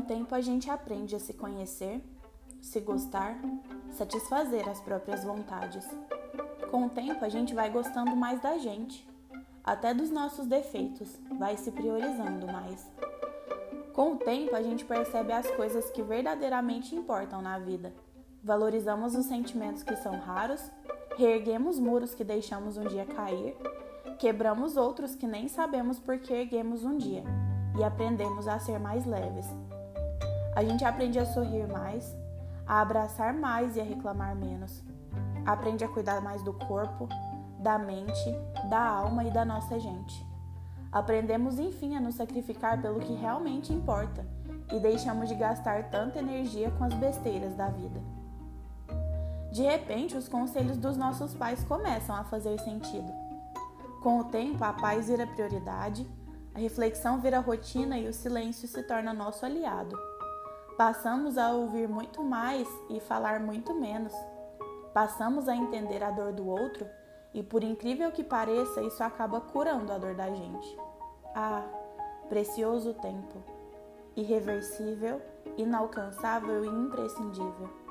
tempo, a gente aprende a se conhecer, se gostar, satisfazer as próprias vontades. Com o tempo, a gente vai gostando mais da gente, até dos nossos defeitos, vai se priorizando mais. Com o tempo, a gente percebe as coisas que verdadeiramente importam na vida. Valorizamos os sentimentos que são raros, reerguemos muros que deixamos um dia cair, quebramos outros que nem sabemos por que erguemos um dia e aprendemos a ser mais leves. A gente aprende a sorrir mais, a abraçar mais e a reclamar menos. Aprende a cuidar mais do corpo, da mente, da alma e da nossa gente. Aprendemos enfim a nos sacrificar pelo que realmente importa e deixamos de gastar tanta energia com as besteiras da vida. De repente, os conselhos dos nossos pais começam a fazer sentido. Com o tempo, a paz vira prioridade, a reflexão vira rotina e o silêncio se torna nosso aliado. Passamos a ouvir muito mais e falar muito menos. Passamos a entender a dor do outro e, por incrível que pareça, isso acaba curando a dor da gente. Ah, precioso tempo, irreversível, inalcançável e imprescindível.